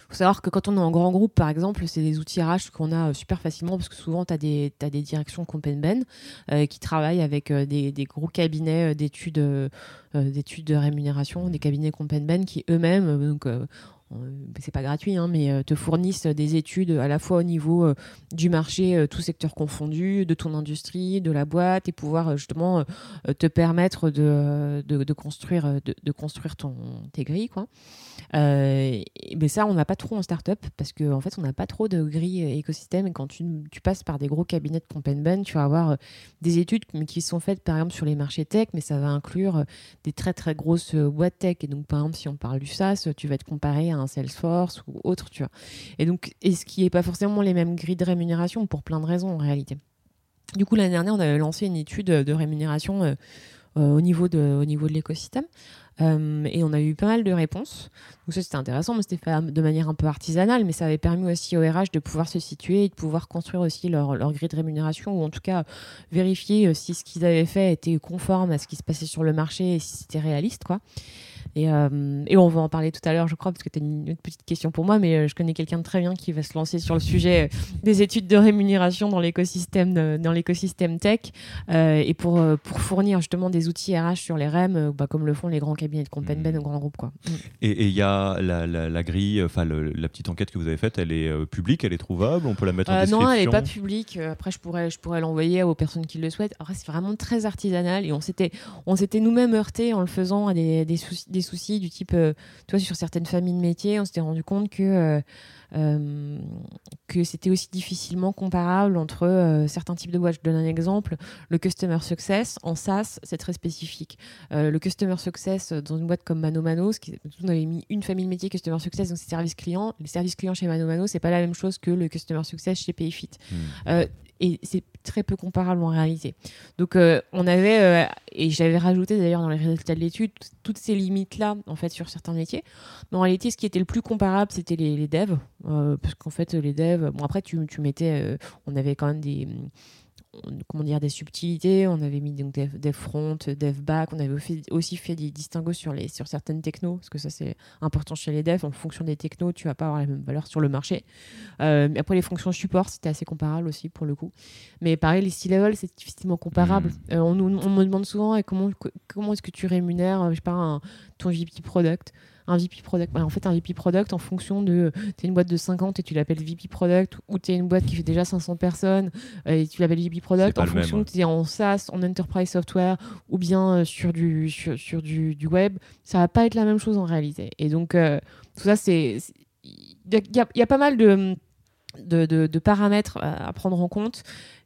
faut savoir que quand on est en grand groupe, par exemple, c'est des outils RH qu'on a euh, super facilement parce que souvent, tu as, des directions Compenben euh, qui travaillent avec euh, des, gros cabinets d'études d'études de rémunération, des cabinets Compenben qui eux-mêmes, donc c'est pas gratuit, hein, mais te fournissent des études à la fois au niveau du marché, tout secteur confondu, de ton industrie, de la boîte, et pouvoir justement te permettre de, de, construire, de, construire ton, tes grilles. Quoi. Euh, mais ça, on n'a pas trop en startup parce qu'en en fait, on n'a pas trop de grilles écosystème. Et quand tu, passes par des gros cabinets de Compenben, tu vas avoir euh, des études qui sont faites par exemple sur les marchés tech, mais ça va inclure euh, des très très grosses boîtes tech. Et donc, par exemple, si on parle du SaaS, tu vas être comparé à un Salesforce ou autre, tu vois. Et donc, et ce qui n'est pas forcément les mêmes grilles de rémunération pour plein de raisons en réalité. Du coup, l'année dernière, on avait lancé une étude de rémunération au niveau de, au niveau de l'écosystème. Euh, et on a eu pas mal de réponses. Donc ça c'était intéressant, mais c'était fait de manière un peu artisanale, mais ça avait permis aussi au RH de pouvoir se situer et de pouvoir construire aussi leur, leur grille de rémunération, ou en tout cas vérifier euh, si ce qu'ils avaient fait était conforme à ce qui se passait sur le marché et si c'était réaliste. quoi. Et, euh, et, on va en parler tout à l'heure, je crois, parce que tu as une, petite question pour moi, mais euh, je connais quelqu'un de très bien qui va se lancer sur le sujet euh, des études de rémunération dans l'écosystème dans l'écosystème tech et pour, pour fournir justement des outils RH sur les REM, bah, comme le font les grands cabinets de compagnie mmh. grands groupes. Quoi. Mm. Et il y a la, la, grille, enfin la petite enquête que vous avez faite, elle est publique, elle est trouvable, on peut la mettre en description Non, elle n'est pas publique. Après, je pourrais, je pourrais l'envoyer aux personnes qui le souhaitent. Après, c'est vraiment très artisanal et on s'était, on s'était nous-mêmes heurtés en le faisant à des, des, soucis, des soucis du type, euh, tu vois, sur certaines familles de métiers, on s'était rendu compte que, euh, euh, que c'était aussi difficilement comparable entre certains types de boîtes. Je donne un exemple. Le Customer Success, en SaaS, c'est très spécifique. le Customer Success, dans une boîte comme Mano Mano, on avait mis une famille de métiers Customer Success, donc c'est service client. Les services clients chez Mano Mano, c'est pas la même chose que le Customer Success chez Payfit. Hmm et c'est très peu comparable en réalité. Donc euh, on avait, euh, et j'avais rajouté d'ailleurs dans les résultats de l'étude, toutes ces limites-là en fait sur certains métiers. Mais en réalité, ce qui était le plus comparable, c'était les, devs, euh, parce qu'en fait les devs, bon après tu, tu mettais, on avait quand même des comment dire, des subtilités. On avait mis donc des, front, dev back. On avait aussi fait des distinguos sur, les, sur certaines technos, parce que ça, c'est important chez les devs. En fonction des technos, tu vas pas avoir la même valeur sur le marché. Euh, après, les fonctions support, c'était assez comparable aussi, pour le coup. Mais pareil, les C-level, c'est difficilement comparable. Mmh. Euh, on, on, me demande souvent comment, comment est-ce que tu rémunères, je sais pas, un, ton VP product? Un VP Product. en fait, un VP Product, en fonction de. Tu es une boîte de 50 et tu l'appelles VP Product, ou tu es une boîte qui fait déjà 500 personnes euh, et tu l'appelles VP Product, en fonction que tu es en SaaS, en Enterprise Software, ou bien euh, sur, du, sur, du, du, web, ça va pas être la même chose en réalité. Et donc, euh, tout ça, c'est. Il y, y, a pas mal de. De, de, de, paramètres à prendre en compte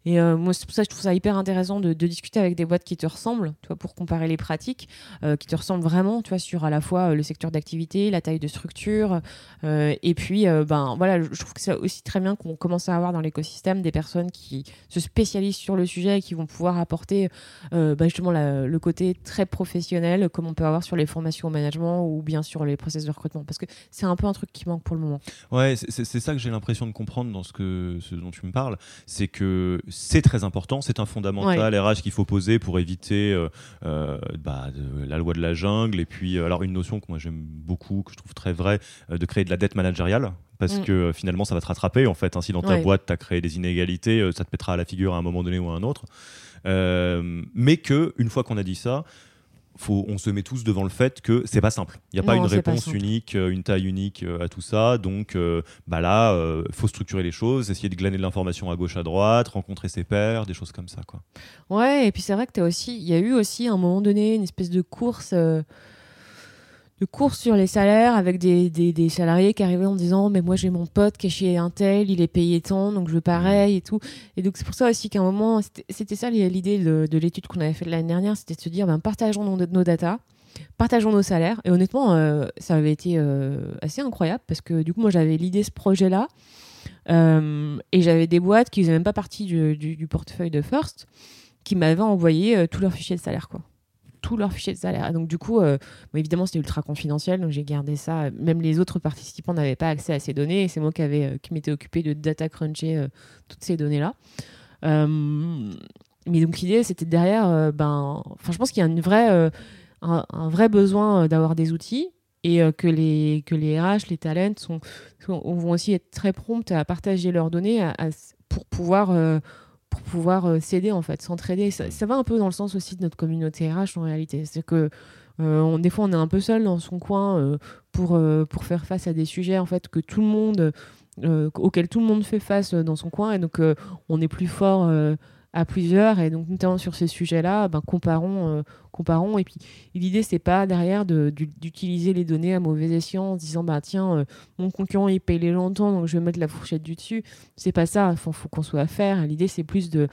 et euh, moi, c'est pour ça que je trouve ça hyper intéressant de, discuter avec des boîtes qui te ressemblent, tu vois, pour comparer les pratiques, euh, qui te ressemblent vraiment, tu vois, sur à la fois euh, le secteur d'activité, la taille de structure. et puis, ben voilà, je trouve que c'est aussi très bien qu'on commence à avoir dans l'écosystème des personnes qui se spécialisent sur le sujet et qui vont pouvoir apporter ben justement le côté très professionnel, comme on peut avoir sur les formations au management ou bien sur les process de recrutement. Parce que c'est un peu un truc qui manque pour le moment. Ouais, c'est ça que j'ai l'impression de comprendre dans ce, que, ce dont tu me parles. C'est que c'est très important, c'est un fondamental RH qu'il faut poser pour éviter euh, euh, bah, la loi de la jungle. Et puis, euh, alors une notion que moi j'aime beaucoup, que je trouve très vraie, de créer de la dette managériale parce mm. que finalement ça va te rattraper en fait. Hein. si dans ta boîte tu as créé des inégalités, ça te mettra à la figure à un moment donné ou à un autre. mais que une fois qu'on a dit ça, faut, on se met tous devant le fait que c'est pas simple. Il n'y a pas Non, une pas réponse unique, euh, une taille unique euh, à tout ça. Donc euh, bah là, euh, faut structurer les choses, essayer de glaner de l'information à gauche, à droite, rencontrer ses pairs, des choses comme ça. Quoi. Ouais, et puis c'est vrai que aussi, il y a eu aussi à un moment donné une espèce de course, euh, de course sur les salaires avec des, des, salariés qui arrivaient en disant mais moi j'ai mon pote qui est chez Intel, il est payé tant, donc je veux pareil et tout. Et donc c'est pour ça aussi qu'à un moment, c'était- ça l'idée de, de l'étude qu'on avait faite l'année dernière, c'était de se dire ben, partageons nos, nos datas, partageons nos salaires. Et honnêtement, euh, ça avait été euh, assez incroyable parce que du coup moi j'avais l'idée ce projet-là. Euh, et j'avais des boîtes qui faisaient même pas partie du, portefeuille de First qui m'avaient envoyé tous leurs fichiers de salaire quoi tous leurs fichiers de salaire. Donc du coup euh, évidemment c'était ultra confidentiel donc j'ai gardé ça. Même les autres participants n'avaient pas accès à ces données et c'est moi qui avait euh, qui m'étais occupé de data cruncher euh, toutes ces données là mais donc l'idée c'était derrière ben je pense qu'il y a une vraie un, vrai besoin d'avoir des outils et que les que les RH les talents sont, sont- vont aussi être très promptes à partager leurs données à- pour pouvoir pour pouvoir euh, s'aider en fait, s'entraider. Ça, ça va un peu dans le sens aussi de notre communauté RH en réalité. C'est que euh, on, des fois on est un peu seul dans son coin euh, pour, euh, pour faire face à des sujets en fait que tout le monde auxquels tout le monde fait face dans son coin et donc on est plus fort à plusieurs. Et donc notamment sur ces sujets-là, ben, comparons, euh, comparons. Et puis l'idée c'est pas derrière de- du- d'utiliser les données à mauvais escient en disant bah tiens euh, mon concurrent il paye les longtemps donc je vais mettre la fourchette du dessus. C'est pas ça. Faut, faut qu'on soit à faire l'idée c'est plus de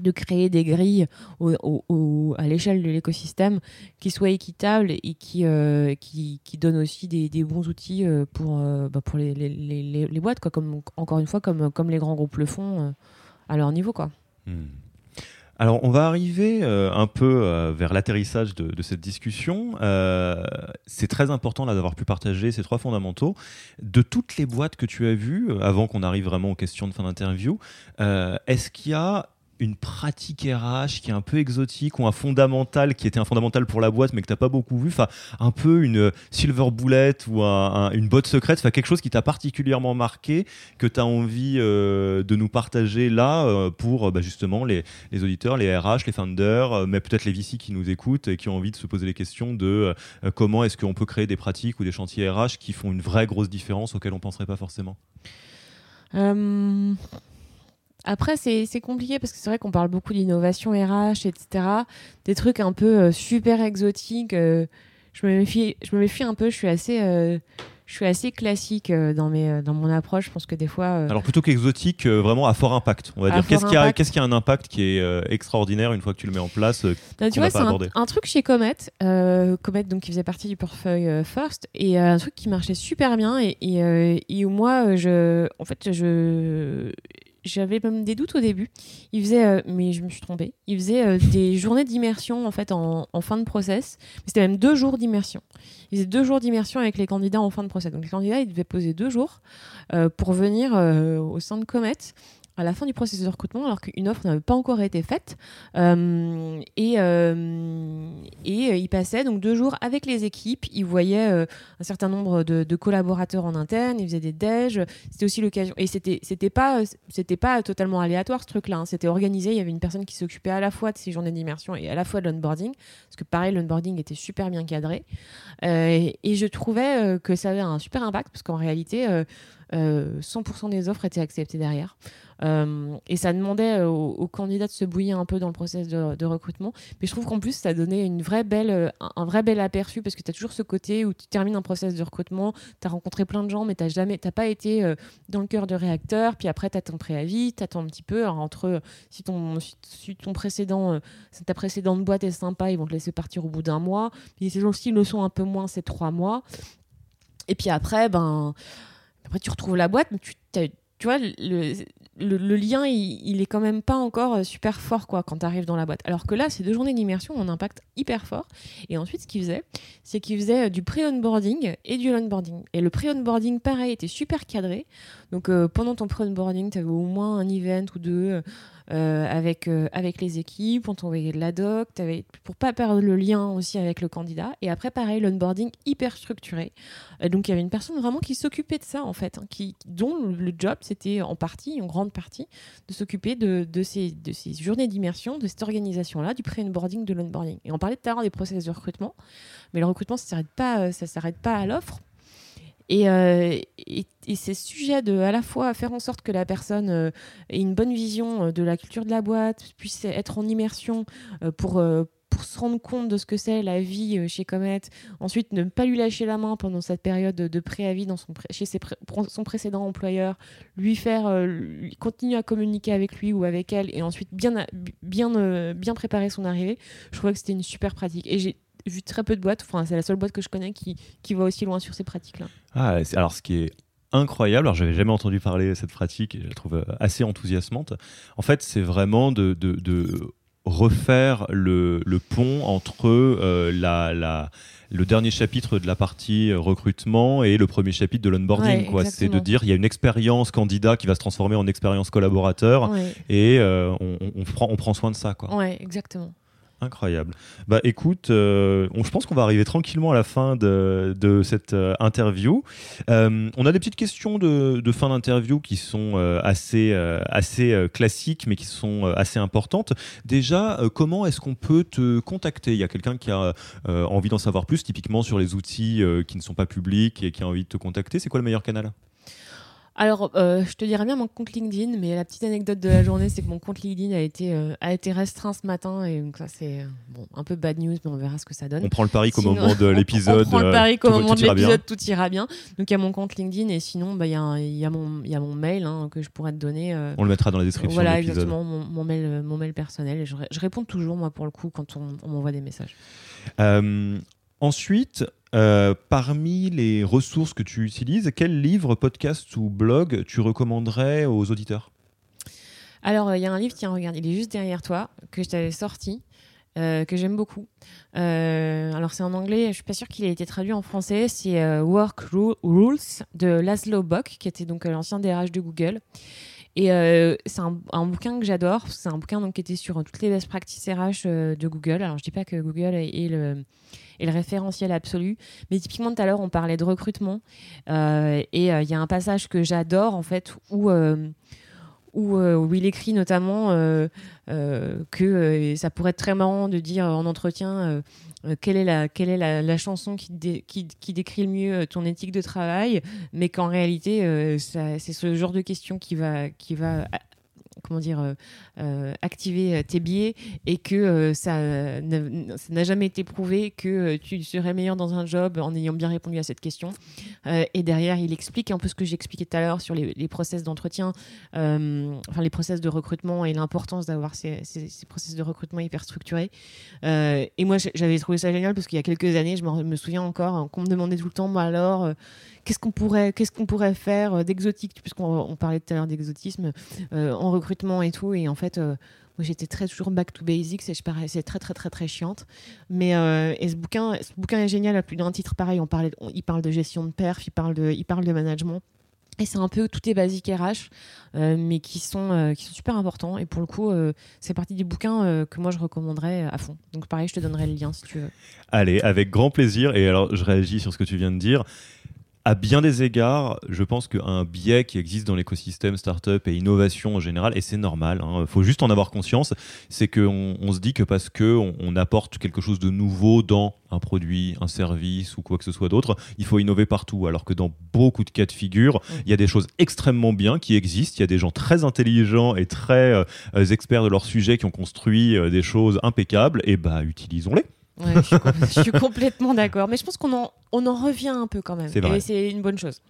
de créer des grilles au- à l'échelle de l'écosystème qui soient équitables et qui, euh, qui, qui donnent aussi des, bons outils pour, bah, pour les, les, les, les boîtes, quoi, comme, encore une fois, comme, comme les grands groupes le font à leur niveau. Quoi. Hmm. Alors, on va arriver euh, un peu euh, vers l'atterrissage de, cette discussion. Euh, c'est très important là d'avoir pu partager ces trois fondamentaux. De toutes les boîtes que tu as vues, avant qu'on arrive vraiment aux questions de fin d'interview, est-ce qu'il y a une pratique RH qui est un peu exotique ou un fondamental qui était un fondamental pour la boîte mais que tu n'as pas beaucoup vu, enfin un peu une silver bullet ou un- un- une botte secrète, enfin quelque chose qui t'a particulièrement marqué, que tu as envie euh, de nous partager là euh, pour euh, bah, justement les, les auditeurs, les RH, les founders, euh, mais peut-être les VC qui nous écoutent et qui ont envie de se poser les questions de euh, comment est-ce qu'on peut créer des pratiques ou des chantiers RH qui font une vraie grosse différence auxquelles on ne penserait pas forcément? Euh, Après, c'est compliqué parce que c'est vrai qu'on parle beaucoup d'innovation RH, etc. Des trucs un peu euh, super exotiques. euh, je, me méfie, je me méfie un peu. Je suis assez, euh, je suis assez classique euh, dans, mes, euh, dans mon approche. Je pense que des fois. euh, Alors plutôt qu'exotique, vraiment à fort impact. On va dire qu'est-ce qui, a, qu'est-ce qui a un impact qui est extraordinaire une fois que tu le mets en place euh, Bah, tu vois, c'est un, un truc chez Comet, Comet donc qui faisait partie du portefeuille First, et un truc qui marchait super bien et, et, et où moi, je, en fait, je j'avais même des doutes au début. Il faisait, euh, mais je me suis trompée. Il faisait euh, des journées d'immersion en fait en, fin de process. C'était même deux jours d'immersion. Il faisait deux jours d'immersion avec les candidats en fin de process. Donc les candidats, ils devaient poser deux jours euh, pour venir au sein de Comet à la fin du processus de recrutement, alors qu'une offre n'avait pas encore été faite. Euh, et, euh, euh, il passait donc deux jours avec les équipes. Il voyait un certain nombre de, collaborateurs en interne. Il faisait des déj. C'était aussi l'occasion. Et c'était c'était pas pas totalement aléatoire ce truc-là. hein. C'était organisé. Il y avait une personne qui s'occupait à la fois de ces journées d'immersion et à la fois de l'onboarding, parce que pareil l'onboarding était super bien cadré. Et, et je trouvais que ça avait un super impact parce qu'en réalité. Euh, euh, 100% des offres étaient acceptées derrière. Euh, et ça demandait euh, aux, candidats de se bouillir un peu dans le process de, recrutement. Mais je trouve qu'en plus, ça donnait un, vrai bel aperçu parce que tu as toujours ce côté où tu termines un process de recrutement, tu as rencontré plein de gens, mais tu n'as pas été dans le cœur de réacteur. Puis après, tu as ton préavis, tu attends un petit peu. Entre si ton, si, si précédent, ta précédente boîte est sympa, ils vont te laisser partir au bout d'un mois. Puis ces gens-ci le sont un peu moins, c'est trois mois. Et puis après, ben, après tu retrouves la boîte, mais tu, tu vois, le, le, lien, il, est quand même pas encore euh, super fort quoi quand tu arrives dans la boîte. Alors que là, ces deux journées d'immersion ont un impact hyper fort. Et ensuite, ce qu'il faisait, c'est qu'il faisait euh, du pré-onboarding et du onboarding. Et le pré-onboarding, pareil, était super cadré. Donc euh, pendant ton pré-onboarding, tu avais au moins un event ou deux. Avec, avec les équipes, on t'envoyait de la doc, pour pas perdre le lien aussi avec le candidat. Et après, pareil, l'onboarding hyper structuré. donc il y avait une personne vraiment qui s'occupait de ça, en fait, hein, qui, dont le job, c'était en partie, en grande partie, de s'occuper de, de, ces, de ces journées d'immersion, de cette organisation-là, du pré-onboarding, de l'onboarding. Et on parlait tout à l'heure des process de recrutement, mais le recrutement, ça ne s'arrête pas, s'arrête pas à l'offre. Euh, et, et, c'est sujet de à la fois faire en sorte que la personne euh, ait une bonne vision euh, de la culture de la boîte, puisse être en immersion pour, pour se rendre compte de ce que c'est la vie chez Comet. Ensuite, ne pas lui lâcher la main pendant cette période de préavis chez ses son précédent employeur, lui faire continuer à communiquer avec lui ou avec elle, et ensuite bien, bien, bien préparer son arrivée. Je trouvais que c'était une super pratique. Et vu très peu de boîtes. Enfin, c'est la seule boîte que je connais qui, qui va aussi loin sur ces pratiques-là. Ah, alors ce qui est incroyable, alors j'avais jamais entendu parler de cette pratique et je la trouve euh, assez enthousiasmante. En fait, c'est vraiment de, de, de, refaire le, le pont entre euh, la, la, le dernier chapitre de la partie recrutement et le premier chapitre de l'onboarding. c'est de dire il y a une expérience candidat qui va se transformer en expérience collaborateur et euh, on, on, prend, on prend soin de ça. Quoi. Ouais, exactement. Incroyable. Bah écoute, euh, je pense qu'on va arriver tranquillement à la fin de, cette euh, interview. Euh, on a des petites questions de, de fin d'interview qui sont assez, assez classiques mais qui sont assez importantes. Déjà, comment est-ce qu'on peut te contacter? Il y a quelqu'un qui a envie d'en savoir plus, typiquement sur les outils qui ne sont pas publics et qui a envie de te contacter? C'est quoi le meilleur canal? Alors, euh, je te dirais bien mon compte LinkedIn, mais la petite anecdote de la journée, c'est que mon compte LinkedIn a été, euh, a été restreint ce matin, et donc ça, c'est euh, bon, un peu bad news, mais on verra ce que ça donne. On prend le pari qu'au moment de l'épisode. On prend le pari qu'au moment de l'épisode, tout ira bien. Donc, il y a mon compte LinkedIn, et sinon, bah, il bah, y, y, a mon, y a mon mail hein, que je pourrais te donner. on le mettra dans la description. Voilà, exactement, mon, mon, mail, mon mail personnel. Et je, je, réponds toujours, moi, pour le coup, quand on, on m'envoie des messages. ensuite, euh, parmi les ressources que tu utilises, quel livre, podcast ou blog tu recommanderais aux auditeurs? Alors, il y a un livre, tiens, regarde, il est juste derrière toi, que je t'avais sorti, euh, que j'aime beaucoup. Euh, alors, c'est en anglais, je suis pas sûre qu'il ait été traduit en français. C'est Work Rules de Laszlo Bock, qui était donc l'ancien DRH de Google. Et c'est un, bouquin que j'adore. C'est un bouquin donc, qui était sur toutes les best practices RH de Google. Alors, je dis pas que Google est le référentiel absolu. Mais typiquement, tout à l'heure, on parlait de recrutement. Euh, et euh, il y a un passage que j'adore, en fait, euh, où, il écrit notamment que ça pourrait être très marrant de dire en entretien quelle est la, quelle est la, chanson qui, qui, qui, décrit le mieux ton éthique de travail, mais qu'en réalité, c'est ce genre de question qui va, qui va comment dire, euh, euh, activer euh, tes biais et que ça n'a jamais été prouvé que tu serais meilleur dans un job en ayant bien répondu à cette question. et derrière, il explique un peu ce que j'expliquais tout à l'heure sur les, process d'entretien, enfin les process de recrutement et l'importance d'avoir ces, ces, process de recrutement hyper structurés. et moi, j'avais trouvé ça génial parce qu'il y a quelques années, je me, souviens encore qu'on me demandait tout le temps, moi alors, qu'est-ce qu'on pourrait, faire d'exotique, puisqu'on parlait tout à l'heure d'exotisme en recrutement et tout. Et en fait, euh, moi, j'étais très toujours back to basics et je très, très, très, très chiante. Mais euh, ce, bouquin, ce bouquin est génial à plus d'un titre pareil. On parlait, il parle de gestion de perf, il parle de, il parle de management. Et c'est un peu tout est basique RH, euh, mais qui sont, qui sont super importants. Et pour le coup, c'est partie des bouquins que moi je recommanderais à fond. Donc pareil, je te donnerai le lien si tu veux. Allez, avec grand plaisir. Et alors, je réagis sur ce que tu viens de dire à bien des égards, je pense qu'un biais qui existe dans l'écosystème startup et innovation en général, et c'est normal, il hein, faut juste en avoir conscience, c'est qu'on on se dit que parce qu'on on apporte quelque chose de nouveau dans un produit, un service ou quoi que ce soit d'autre, il faut innover partout. Alors que dans beaucoup de cas de figure, il y a des choses extrêmement bien qui existent, il y a des gens très intelligents et très euh, experts de leur sujet qui ont construit euh, des choses impeccables, et bah utilisons-les je, suis complètement d'accord. Mais je pense qu'on en, on en revient un peu quand même. Et c'est une bonne chose.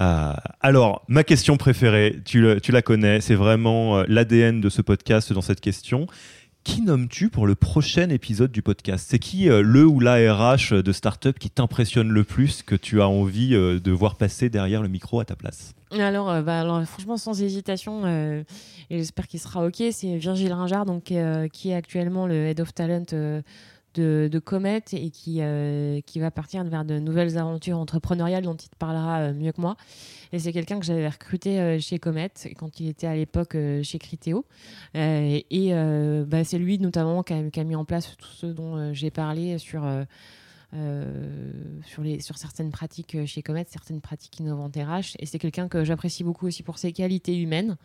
Euh, alors, ma question préférée, tu, tu la connais, c'est vraiment euh, l'ADN de ce podcast dans cette question. Qui nommes-tu pour le prochain épisode du podcast? C'est qui euh, le ou la RH de startup qui t'impressionne le plus, que tu as envie de voir passer derrière le micro à ta place? Alors, bah, alors, franchement, sans hésitation, et j'espère qu'il sera OK, c'est Virgile Ringard, donc, qui est actuellement le Head of Talent de, de Comet et qui, euh, qui va partir vers de nouvelles aventures entrepreneuriales dont il te parlera euh, mieux que moi. Et c'est quelqu'un que j'avais recruté euh, chez Comet quand il était à l'époque chez Criteo. Et bah, c'est lui notamment qui a, mis en place tout ce dont j'ai parlé sur, sur, les, sur certaines pratiques chez Comet, certaines pratiques innovantes RH. Et c'est quelqu'un que j'apprécie beaucoup aussi pour ses qualités humaines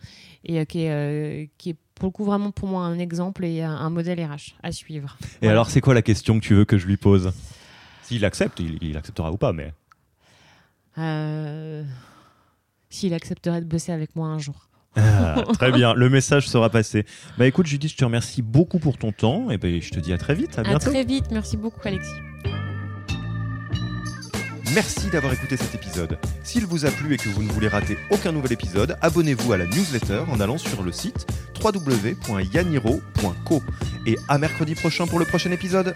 et qui, qui est pour le coup vraiment pour moi un exemple et un, modèle RH à suivre. Et Voilà. alors, c'est quoi la question que tu veux que je lui pose? S'il accepte, il, il acceptera ou pas, mais. Euh, S'il accepterait de bosser avec moi un jour. Ah, très bien, le message sera passé. Bah écoute, Judith, je te remercie beaucoup pour ton temps et ben, je te dis à très vite. À À bientôt. très vite. Merci beaucoup, Alexis. Merci d'avoir écouté cet épisode. S'il vous a plu et que vous ne voulez rater aucun nouvel épisode, abonnez-vous à la newsletter en allant sur le site www.yaniro.co. Et à mercredi prochain pour le prochain épisode.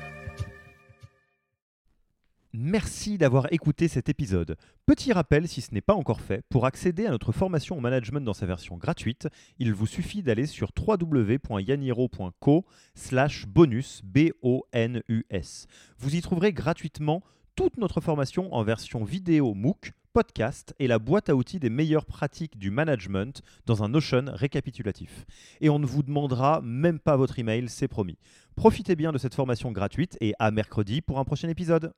Merci d'avoir écouté cet épisode. Petit rappel, si ce n'est pas encore fait, pour accéder à notre formation au management dans sa version gratuite, il vous suffit d'aller sur www.yaniro.co slash B-O-N-U-S. Vous y trouverez gratuitement toute notre formation en version vidéo MOOC, podcast et la boîte à outils des meilleures pratiques du management dans un Notion récapitulatif. Et on ne vous demandera même pas votre email, c'est promis. Profitez bien de cette formation gratuite et à mercredi pour un prochain épisode.